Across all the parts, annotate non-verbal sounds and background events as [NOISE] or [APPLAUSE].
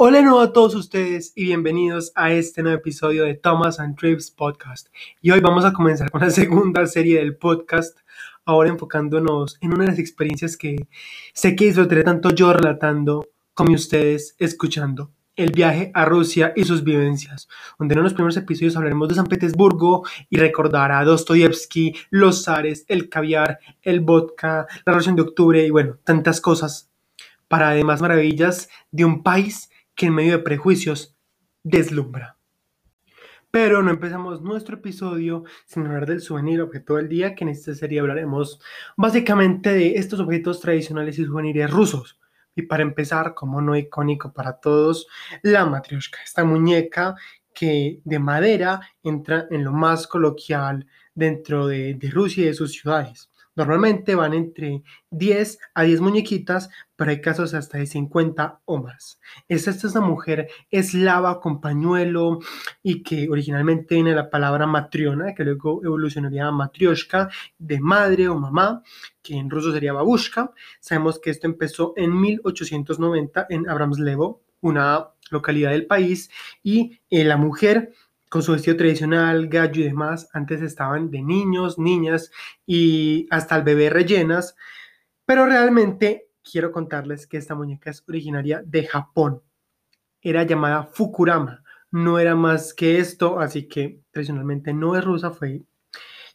Hola nuevo a todos ustedes y bienvenidos a este nuevo episodio de Thomas and Trips Podcast. Y hoy vamos a comenzar con la [LAUGHS] segunda serie del podcast, ahora enfocándonos en una de las experiencias que sé que disfrutaré tanto yo relatando como ustedes escuchando. El viaje a Rusia y sus vivencias, donde en los primeros episodios hablaremos de San Petersburgo y recordar a Dostoyevsky, los zares, el caviar, el vodka, la revolución de octubre y bueno, tantas cosas para además maravillas de un país que en medio de prejuicios deslumbra. Pero no empezamos nuestro episodio sin hablar del souvenir objeto del día, que en esta serie hablaremos básicamente de estos objetos tradicionales y souvenirs rusos. Y para empezar, como no icónico para todos, la matrioshka, esta muñeca que de madera entra en lo más coloquial dentro de, de Rusia y de sus ciudades. Normalmente van entre 10 a 10 muñequitas, pero hay casos hasta de 50 o más. Esta es una mujer eslava con pañuelo y que originalmente viene la palabra matriona, que luego evolucionaría a matrioshka, de madre o mamá, que en ruso sería babushka. Sabemos que esto empezó en 1890 en Abramslevo, una localidad del país, y eh, la mujer con su vestido tradicional, gallo y demás. Antes estaban de niños, niñas y hasta el bebé rellenas. Pero realmente quiero contarles que esta muñeca es originaria de Japón. Era llamada Fukurama. No era más que esto, así que tradicionalmente no es rusa, fue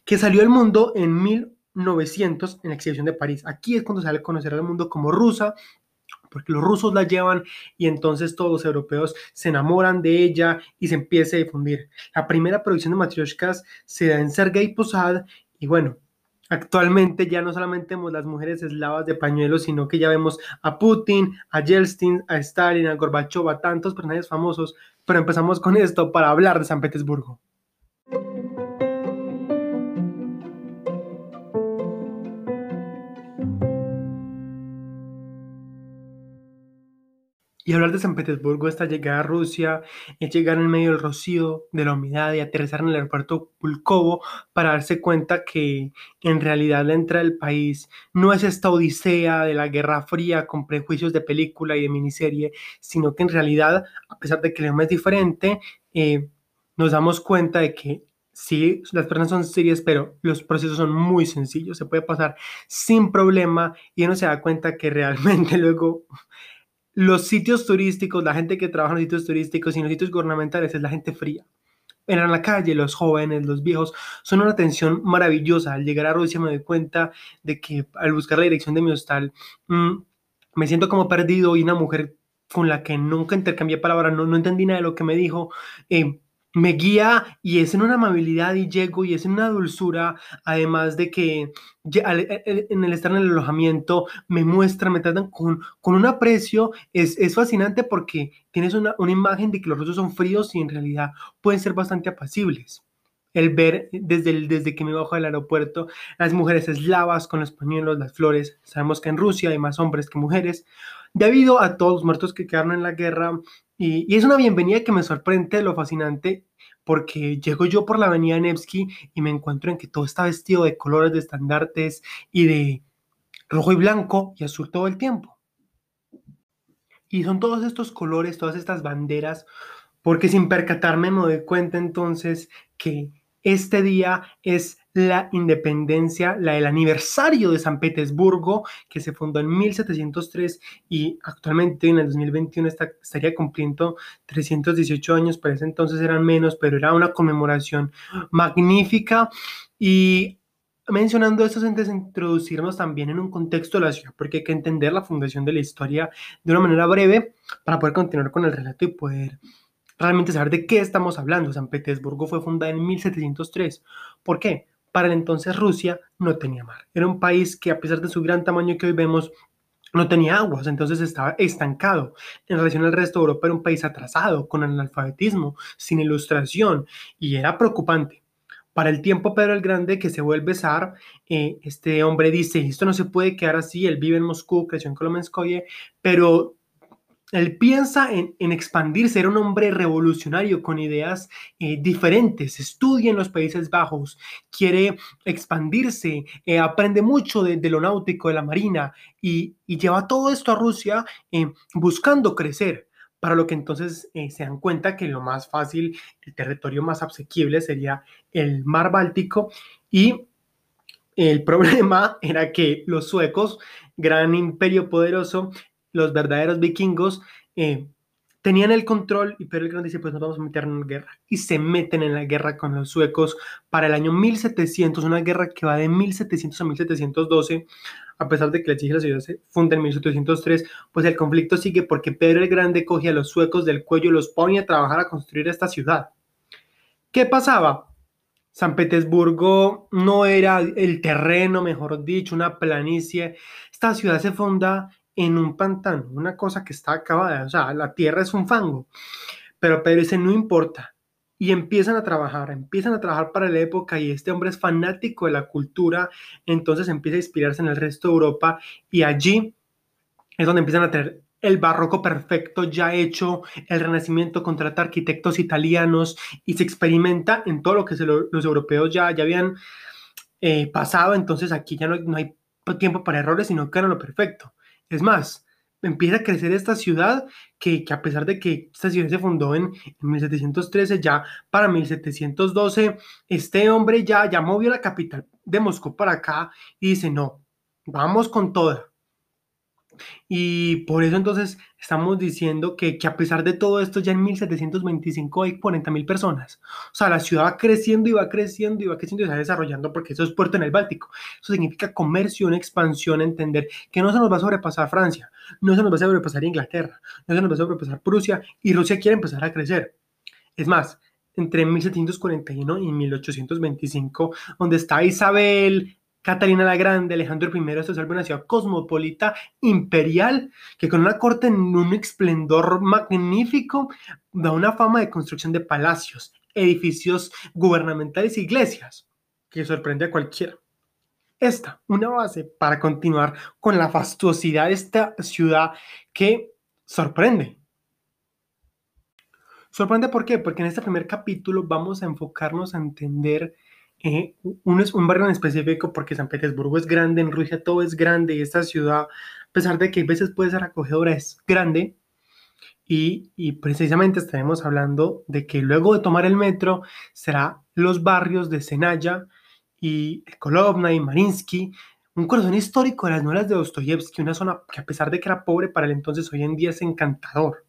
que salió al mundo en 1900 en la exhibición de París. Aquí es cuando sale a conocer al mundo como rusa porque los rusos la llevan y entonces todos los europeos se enamoran de ella y se empieza a difundir. La primera producción de matrioshkas se da en Sergei Posad y bueno, Actualmente ya no solamente vemos las mujeres eslavas de pañuelos, sino que ya vemos a Putin, a Yeltsin, a Stalin, a Gorbachev, a tantos personajes famosos. Pero empezamos con esto para hablar de San Petersburgo. Y hablar de San Petersburgo, esta llegada a Rusia, es llegar en medio del rocío, de la humedad y aterrizar en el aeropuerto Pulkovo para darse cuenta que en realidad la entrada del país no es esta odisea de la Guerra Fría con prejuicios de película y de miniserie, sino que en realidad, a pesar de que el idioma es diferente, eh, nos damos cuenta de que sí, las personas son serias, pero los procesos son muy sencillos, se puede pasar sin problema y uno se da cuenta que realmente [LAUGHS] luego los sitios turísticos, la gente que trabaja en los sitios turísticos y en los sitios gubernamentales es la gente fría. En la calle, los jóvenes, los viejos, son una atención maravillosa. Al llegar a Rusia me doy cuenta de que al buscar la dirección de mi hostal, mm, me siento como perdido y una mujer con la que nunca intercambié palabras, no, no entendí nada de lo que me dijo, eh, me guía y es en una amabilidad y llego y es en una dulzura, además de que e, e, en el estar en el alojamiento me muestra, me tratan con, con un aprecio, es, es fascinante porque tienes una, una, imagen de que los rusos son fríos y en realidad pueden ser bastante apacibles. El ver desde, desde que me bajo del aeropuerto las mujeres eslavas con los pañuelos, las flores, sabemos que en Rusia hay más hombres que mujeres, debido a todos los muertos que quedaron en la guerra y, es una bienvenida que me sorprende lo fascinante porque llego yo por la avenida Nevsky y me encuentro en que todo está vestido de colores, de estandartes y de rojo y blanco y azul todo el tiempo. Y son todos estos colores, todas estas banderas, porque sin percatarme me doy cuenta entonces que este día es la independencia, la, el aniversario de San Petersburgo, que se fundó en 1703 y actualmente en el 2021 estaría cumpliendo 318 años, para ese entonces eran menos, pero era una conmemoración magnífica y mencionando esto antes de introducirnos también en un contexto de la ciudad, porque hay que entender la fundación de la historia de una manera breve para poder continuar con el relato y poder realmente saber de qué estamos hablando. San Petersburgo fue fundada en 1703. ¿Por qué? Para el entonces Rusia no tenía mar. Era un país que a pesar de su gran tamaño que hoy vemos, no tenía aguas, entonces estaba estancado. En relación al resto de Europa era un país atrasado, con analfabetismo, sin ilustración, y era preocupante. Para el tiempo Pedro el Grande, que se vuelve zar, eh, este hombre dice, esto no se puede quedar así, él vive en Moscú, creció en Kolomenskoye, pero él piensa en, expandirse, era un hombre revolucionario con ideas eh, diferentes, estudia en los Países Bajos, quiere expandirse, eh, aprende mucho de, lo náutico, de la marina y, lleva todo esto a Rusia eh, buscando crecer. Para lo que entonces se dan cuenta que lo más fácil, el territorio más asequible sería el mar Báltico y el problema [LAUGHS] era que los suecos, gran imperio poderoso, los verdaderos vikingos eh, tenían el control y Pedro el Grande dice, pues nos vamos a meter en guerra. Y se meten en la guerra con los suecos para el año 1700, una guerra que va de 1700 a 1712. A pesar de que la la ciudad se funda en 1703, pues el conflicto sigue porque Pedro el Grande coge a los suecos del cuello y los pone a trabajar a construir esta ciudad. ¿Qué pasaba? San Petersburgo no era el terreno, mejor dicho, una planicie. Esta ciudad se funda en un pantano, una cosa que está acabada, o sea, la tierra es un fango. Pero Pedro dice, no importa. Y empiezan a trabajar, empiezan a trabajar para la época y este hombre es fanático de la cultura, entonces empieza a inspirarse en el resto de Europa y allí es donde empiezan a tener el barroco perfecto ya hecho, el renacimiento contrata arquitectos italianos y se experimenta en todo lo que los europeos ya, ya habían eh, pasado, entonces aquí ya no, no hay tiempo para errores, sino que era lo perfecto. Es más, empieza a crecer esta ciudad que, a pesar de que esta ciudad se fundó en, 1713, ya para 1712, este hombre ya, ya movió la capital de Moscú para acá y dice, no, vamos con toda. Y por eso entonces estamos diciendo que, a pesar de todo esto, ya en 1725 hay 40 mil personas. O sea, la ciudad va creciendo y va creciendo y va creciendo y se va desarrollando porque eso es puerto en el Báltico. Eso significa comercio, una expansión, entender que no se nos va a sobrepasar Francia, no se nos va a sobrepasar Inglaterra, no se nos va a sobrepasar Prusia y Rusia quiere empezar a crecer. Es más, entre 1741 y 1825, donde está Isabel, Catalina la Grande, Alejandro I, esto es una ciudad cosmopolita imperial que con una corte en un esplendor magnífico da una fama de construcción de palacios, edificios gubernamentales e iglesias que sorprende a cualquiera. Esta, una base para continuar con la fastuosidad de esta ciudad que sorprende. Sorprende por qué? Porque en este primer capítulo vamos a enfocarnos a entender eh, uno es un barrio en específico porque San Petersburgo es grande, en Rusia todo es grande y esta ciudad, a pesar de que a veces puede ser acogedora, es grande. Y, y, precisamente estaremos hablando de que luego de tomar el metro será los barrios de Senaya y Kolovna y Marinsky, un corazón histórico de las novelas de Dostoyevsky, una zona que a pesar de que era pobre para el entonces, hoy en día es encantador.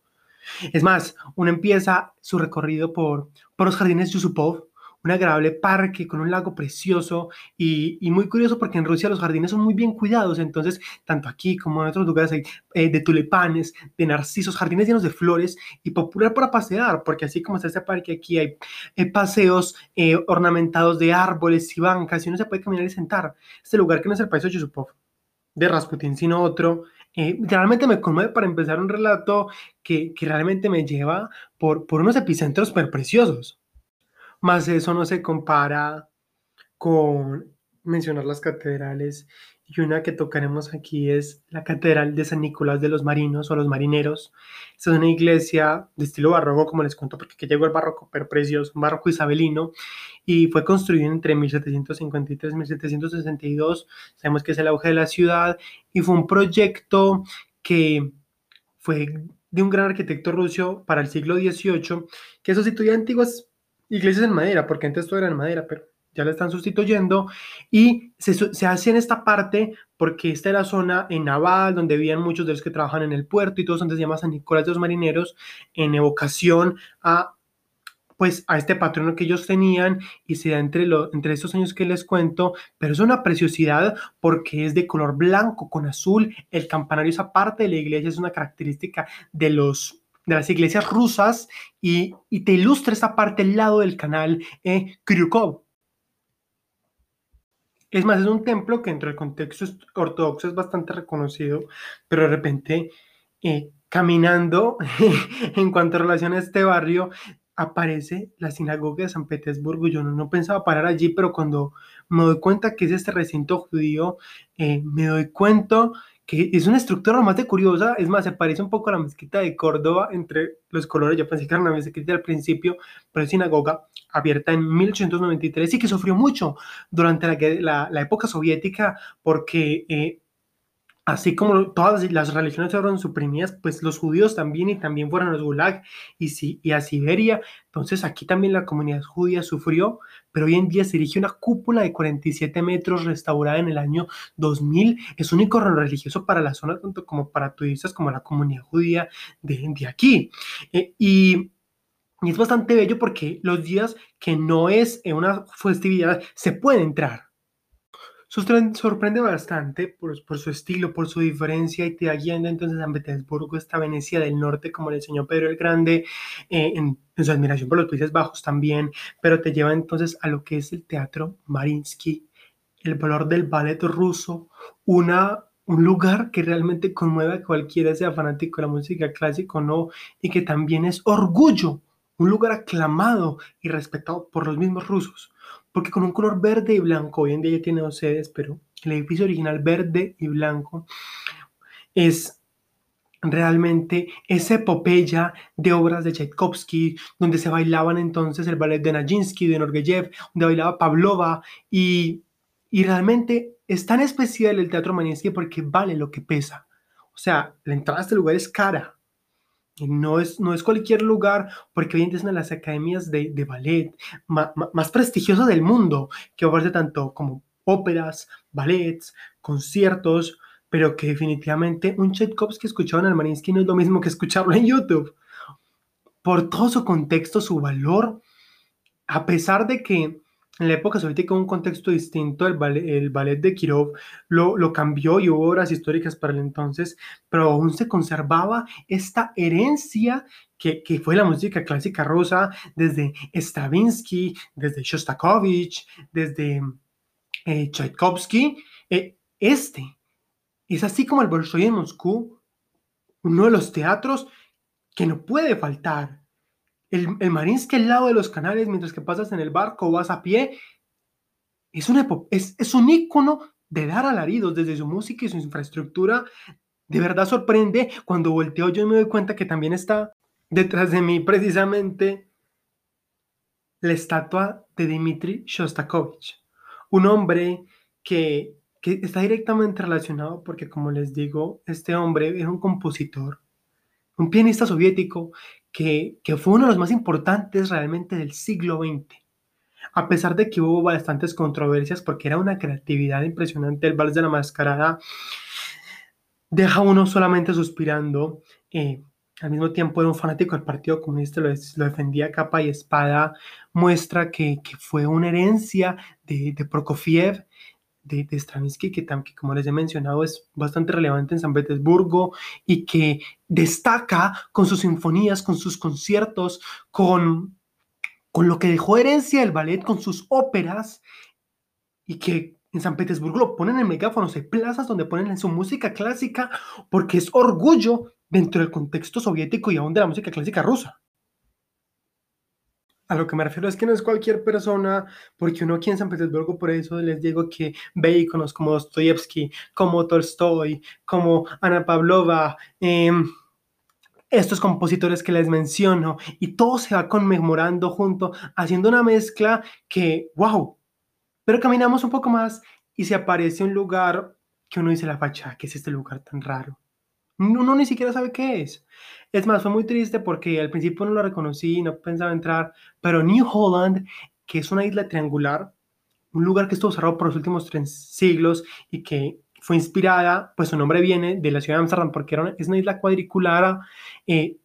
Es más, uno empieza su recorrido por, por los jardines Yusupov, un agradable parque con un lago precioso y, muy curioso porque en Rusia los jardines son muy bien cuidados, entonces tanto aquí como en otros lugares hay eh, de tulipanes, de narcisos, jardines llenos de flores y popular para pasear, porque así como está este parque aquí hay eh, paseos eh, ornamentados de árboles y bancas y uno se puede caminar y sentar. Este lugar que no es el país de Yusupov, de Rasputin, sino otro, realmente me conmueve para empezar un relato que, realmente me lleva por, por unos epicentros super preciosos más eso no se compara con mencionar las catedrales y una que tocaremos aquí es la Catedral de San Nicolás de los Marinos o los Marineros. Esta es una iglesia de estilo barroco, como les cuento, porque aquí llegó el barroco, pero precioso, un barroco isabelino, y fue construido entre 1753 y 1762. Sabemos que es el auge de la ciudad, y fue un proyecto que fue de un gran arquitecto ruso para el siglo XVIII, que sustituía antiguas iglesias en madera, porque antes todo era en madera, pero ya la están sustituyendo y se, se, hace en esta parte porque esta era zona en naval donde vivían muchos de los que trabajan en el puerto y todos antes se llama San Nicolás de los Marineros en evocación a pues a este patrono que ellos tenían y se da entre, lo, entre estos años que les cuento, pero es una preciosidad porque es de color blanco con azul, el campanario esa parte de la iglesia es una característica de los de las iglesias rusas y, te ilustra esta parte al lado del canal eh, Kryukov. Es más, es un templo que dentro del contexto ortodoxo es bastante reconocido, pero de repente, eh, caminando [LAUGHS] en cuanto a relación a este barrio, aparece la sinagoga de San Petersburgo. Yo no, pensaba parar allí, pero cuando me doy cuenta que es este recinto judío, eh, me doy cuenta que es una estructura bastante curiosa, es más, se parece un poco a la mezquita de Córdoba entre los colores, yo pensé que era una mezquita al principio, pero es sinagoga abierta en 1893 y que sufrió mucho durante la, la, época soviética porque eh, así como todas las religiones fueron suprimidas, pues los judíos también y también fueron a los gulag y, a Siberia. Entonces aquí también la comunidad judía sufrió, pero hoy en día se erige una cúpula de 47 metros restaurada en el año 2000. Es un icono religioso para la zona, tanto como para turistas como la comunidad judía de, de aquí. Eh, y y es bastante bello porque los días que no es una festividad se puede entrar sorprende bastante por, su estilo, por su diferencia y te da guiando. Entonces a Petersburgo, esta Venecia del norte, como le enseñó Pedro el Grande, eh, en, su admiración por los Países Bajos también, pero te lleva entonces a lo que es el teatro Marinsky, el valor del ballet ruso, una, un lugar que realmente conmueve a cualquiera sea fanático de la música clásica o no, y que también es orgullo, un lugar aclamado y respetado por los mismos rusos porque con un color verde y blanco, hoy en día ya tiene dos sedes, pero el edificio original verde y blanco es realmente esa epopeya de obras de Tchaikovsky, donde se bailaban entonces el ballet de Najinsky, de Norgeyev, donde bailaba Pavlova, y, y realmente es tan especial el teatro Maninsky porque vale lo que pesa. O sea, la entrada a este lugar es cara, no es, no es cualquier lugar, porque hoy en día es una de las academias de, ballet más prestigiosas del mundo, que ofrece tanto como óperas, ballets, conciertos, pero que definitivamente un Tchaikovsky escuchado en el Marinsky no es lo mismo que escucharlo en YouTube. Por todo su contexto, su valor, a pesar de que en la época soviética un contexto distinto, el ballet, el ballet de Kirov lo, lo, cambió y hubo obras históricas para el entonces, pero aún se conservaba esta herencia que, que fue la música clásica rusa desde Stravinsky, desde Shostakovich, desde eh, Tchaikovsky. Eh, este es así como el Bolshoi de Moscú, uno de los teatros que no puede faltar el, el Marinsky al lado de los canales mientras que pasas en el barco o vas a pie, es, una, es, es un ícono de dar alaridos desde su música y su infraestructura. De verdad sorprende cuando volteo yo me doy cuenta que también está detrás de mí precisamente la estatua de Dmitri Shostakovich, un hombre que, que está directamente relacionado porque, como les digo, este hombre es un compositor, un pianista soviético que, fue uno de los más importantes realmente del siglo XX. A pesar de que hubo bastantes controversias porque era una creatividad impresionante, el vals de la mascarada deja uno solamente suspirando. Eh, al mismo tiempo era un fanático del Partido Comunista, lo, defendía capa y espada, muestra que, fue una herencia de Prokofiev de, Stravinsky, que, que, como les he mencionado es bastante relevante en San Petersburgo y que destaca con sus sinfonías, con sus conciertos, con, con lo que dejó herencia el ballet, con sus óperas y que en San Petersburgo lo ponen en megáfonos, hay plazas donde ponen su música clásica porque es orgullo dentro del contexto soviético y aún de la música clásica rusa. A lo que me refiero es que no es cualquier persona, porque uno aquí en San Petersburgo, por eso les digo que ve iconos como Dostoyevsky, como Tolstoy, como Ana Pavlova, em, estos compositores que les menciono, y todo se va conmemorando junto, haciendo una mezcla que, wow, pero caminamos un poco más y se aparece un lugar que uno dice la fachada, que es este lugar tan raro. Uno ni siquiera sabe qué es. Es más, fue muy triste porque al principio no lo reconocí, no pensaba entrar, pero New Holland, que es una isla triangular, un lugar que estuvo cerrado por los últimos tres siglos y que fue inspirada, pues su nombre viene de la ciudad de Amsterdam porque es una isla cuadricular, eh,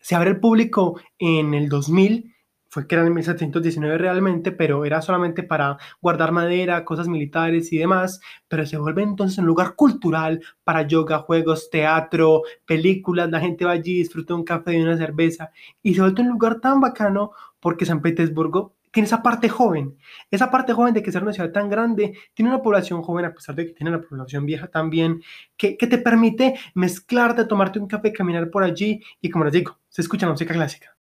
se abre al público en el 2000 fue creada en 1719 realmente, pero era solamente para guardar madera, cosas militares y demás, pero se vuelve entonces un lugar cultural para yoga, juegos, teatro, películas, la gente va allí, disfruta un café y una cerveza, y se vuelve un lugar tan bacano porque San Petersburgo tiene esa parte joven, esa parte joven de que ser una ciudad tan grande, tiene una población joven a pesar de que tiene una población vieja también, que, que te permite mezclarte, tomarte un café, caminar por allí y como les digo, se escucha música clásica.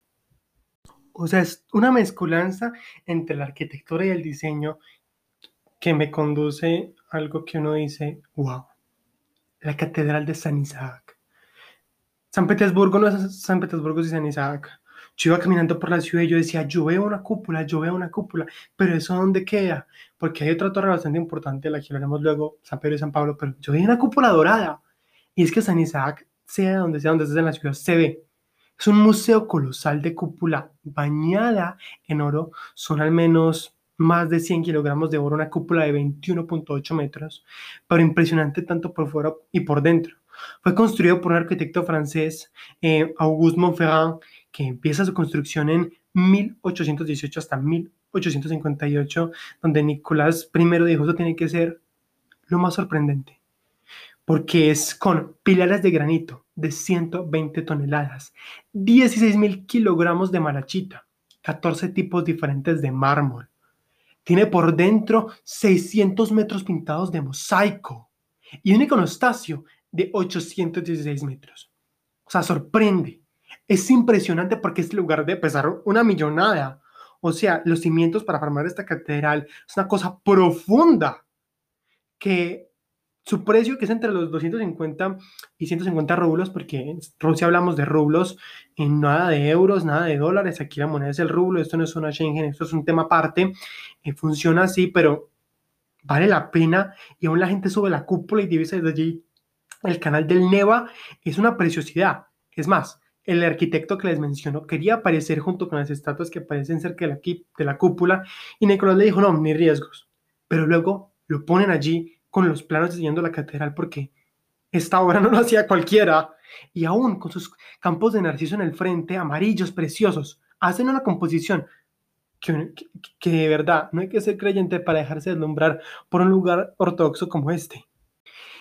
O sea, es una mezcolanza entre la arquitectura y el diseño que me conduce a algo que uno dice, wow, la Catedral de San Isaac. San Petersburgo no es San Petersburgo, es San Isaac. Yo iba caminando por la ciudad y yo decía, yo veo una cúpula, yo veo una cúpula, pero ¿eso dónde queda? Porque hay otra torre bastante importante, la que hablaremos luego, San Pedro y San Pablo, pero yo veo una cúpula dorada. Y es que San Isaac, sea donde sea, donde estés en la ciudad, se ve. Es un museo colosal de cúpula bañada en oro. Son al menos más de 100 kilogramos de oro, una cúpula de 21.8 metros, pero impresionante tanto por fuera y por dentro. Fue construido por un arquitecto francés, eh, Auguste Montferrand, que empieza su construcción en 1818 hasta 1858, donde Nicolás I dijo, esto tiene que ser lo más sorprendente, porque es con pilares de granito de 120 toneladas, 16 mil kilogramos de marachita, 14 tipos diferentes de mármol. Tiene por dentro 600 metros pintados de mosaico y un iconostasio de 816 metros. O sea, sorprende. Es impresionante porque este lugar de pesar una millonada. O sea, los cimientos para formar esta catedral es una cosa profunda que su precio, que es entre los 250 y 150 rublos, porque en Rusia hablamos de rublos, en nada de euros, nada de dólares, aquí la moneda es el rublo, esto no es una Schengen, esto es un tema aparte, eh, funciona así, pero vale la pena y aún la gente sube la cúpula y divisa desde allí el canal del Neva, es una preciosidad. Es más, el arquitecto que les menciono quería aparecer junto con las estatuas que aparecen cerca de la, de la cúpula y Nicolás le dijo, no, ni riesgos. Pero luego lo ponen allí con los planos diseñando la catedral porque esta obra no lo hacía cualquiera y aún con sus campos de narciso en el frente, amarillos, preciosos, hacen una composición que, que, de verdad no hay que ser creyente para dejarse deslumbrar por un lugar ortodoxo como este.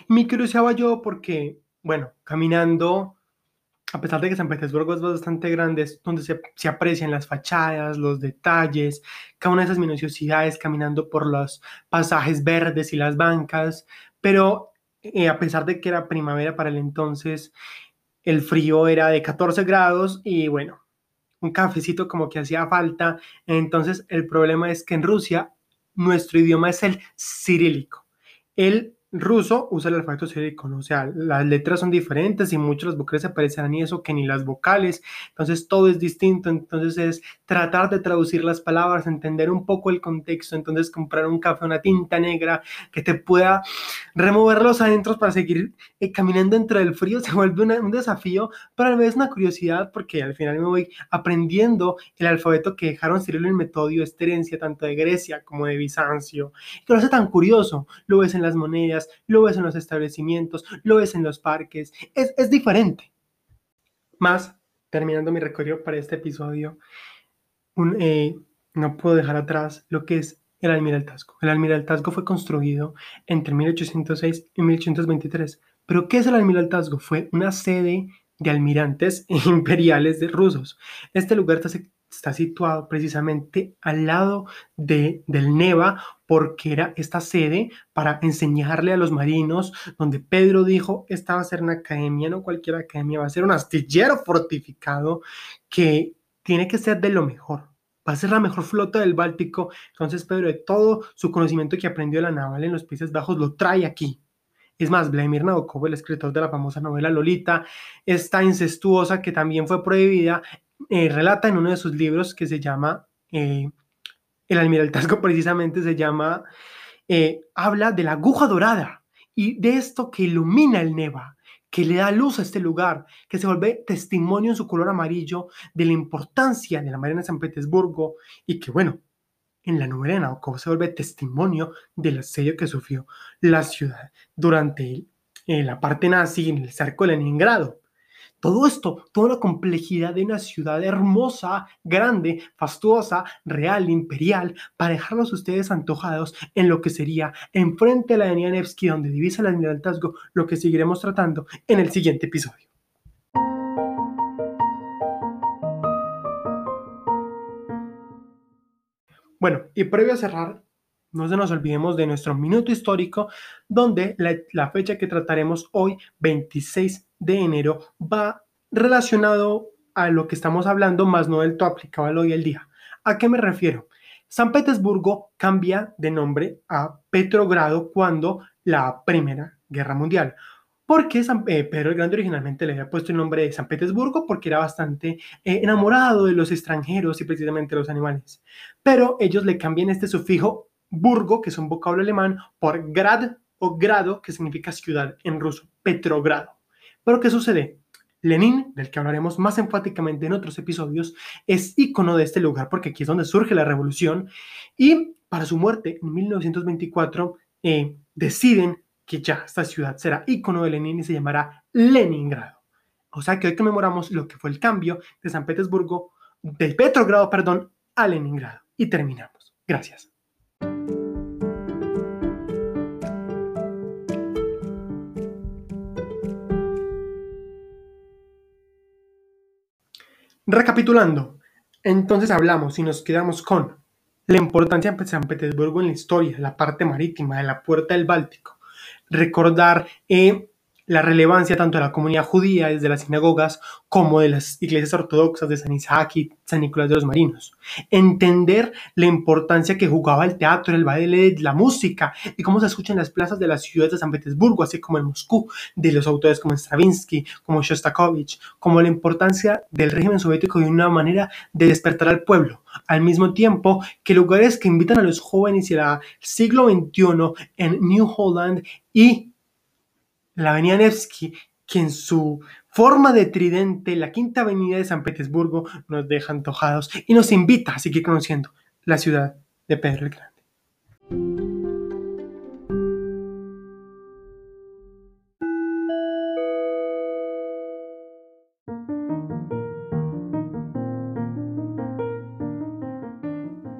Me cruceaba yo porque, bueno, caminando, a pesar de que San Petersburgo es bastante grande, es donde se, aprecian las fachadas, los detalles, cada una de esas minuciosidades, caminando por los pasajes verdes y las bancas, pero eh, a pesar de que era primavera para el entonces, el frío era de 14 grados y bueno, un cafecito como que hacía falta. Entonces el problema es que en Rusia nuestro idioma es el cirílico. El ruso usa el alfabeto cirílico, o sea, las letras son diferentes y muchas las vocales se parecen y eso que ni las vocales, entonces todo es distinto, entonces es tratar de traducir las palabras, entender un poco el contexto, entonces comprar un café, una tinta negra que te pueda remover los adentros para seguir eh, caminando entre el frío [LAUGHS] se vuelve un desafío, pero a la vez una curiosidad porque al final me voy aprendiendo el alfabeto que dejaron Cirilo y Metodio, esta herencia tanto de Grecia como de Bizancio, que hace tan curioso, lo ves en las monedas, lo ves en los establecimientos, lo ves en los parques, es, es diferente. Más, terminando mi recorrido para este episodio, eh, no puedo dejar atrás lo que es el Almiraltazgo. El Almiraltazgo fue construido entre 1806 y 1823. ¿Pero qué es el Almiraltazgo? Fue una sede de almirantes [LAUGHS] imperiales de rusos. Este lugar está, situado precisamente al lado de, del Neva, porque era esta sede para enseñarle a los marinos, donde Pedro dijo, esta va a ser una academia, no cualquier academia, va a ser un astillero fortificado que tiene que ser de lo mejor. Va a ser la mejor flota del Báltico. Entonces Pedro, de todo su conocimiento que aprendió de la naval en los Países Bajos, lo trae aquí. Es más, Vladimir Nabokov, el escritor de la famosa novela Lolita, esta incestuosa que también fue prohibida, eh, relata en uno de sus libros que se llama, eh, El Almiraltazgo [LAUGHS] precisamente se llama, eh, habla de la aguja dorada y de esto que ilumina el Neva, que le da luz a este lugar, que se vuelve testimonio en su color amarillo de la importancia de la Marina de San Petersburgo y que, bueno, en la novela de Nabokov se vuelve testimonio del asedio que sufrió la ciudad durante la parte nazi en el cerco de Leningrado. Todo esto, toda la complejidad de una ciudad hermosa, grande, fastuosa, real, imperial, para dejarlos ustedes antojados en lo que sería enfrente de la avenida Nevsky, donde divisa el almirantazgo, lo que seguiremos tratando en el siguiente episodio. Bueno, y previo a cerrar, no se nos olvidemos de nuestro minuto histórico, donde la, fecha que trataremos hoy, 26 de enero, va relacionado a lo que estamos hablando, más no del todo aplicable hoy el día. ¿A qué me refiero? San Petersburgo cambia de nombre a Petrogrado cuando la Primera Guerra Mundial. Porque San, eh, Pedro el Grande originalmente le había puesto el nombre de San Petersburgo porque era bastante eh, enamorado de los extranjeros y precisamente los animales. Pero ellos le cambian este sufijo Burgo, que es un vocablo alemán, por Grad o Grado, que significa ciudad en ruso, Petrogrado. Pero ¿qué sucede? Lenin, del que hablaremos más enfáticamente en otros episodios, es ícono de este lugar porque aquí es donde surge la revolución y para su muerte en 1924 eh, deciden que ya esta ciudad será ícono de Lenin y se llamará Leningrado. O sea que hoy conmemoramos lo que fue el cambio de San Petersburgo, de Petrogrado, perdón, a Leningrado. Y terminamos. Gracias. Recapitulando, entonces hablamos y nos quedamos con la importancia de San Petersburgo en la historia, la parte marítima de la puerta del Báltico, recordar eh, la relevancia tanto de la comunidad judía desde las sinagogas como de las iglesias ortodoxas de San Isaac y San Nicolás de los Marinos. Entender la importancia que jugaba el teatro, el baile, la música y cómo se escucha en las plazas de las ciudades de San Petersburgo, así como en Moscú, de los autores como Stravinsky, como Shostakovich, como la importancia del régimen soviético de una manera de despertar al pueblo, al mismo tiempo que lugares que invitan a los jóvenes y al siglo XXI en New Holland y la avenida Nevsky, que en su forma de tridente, la quinta avenida de San Petersburgo, nos deja antojados y nos invita a seguir conociendo la ciudad de Pedro el Grande.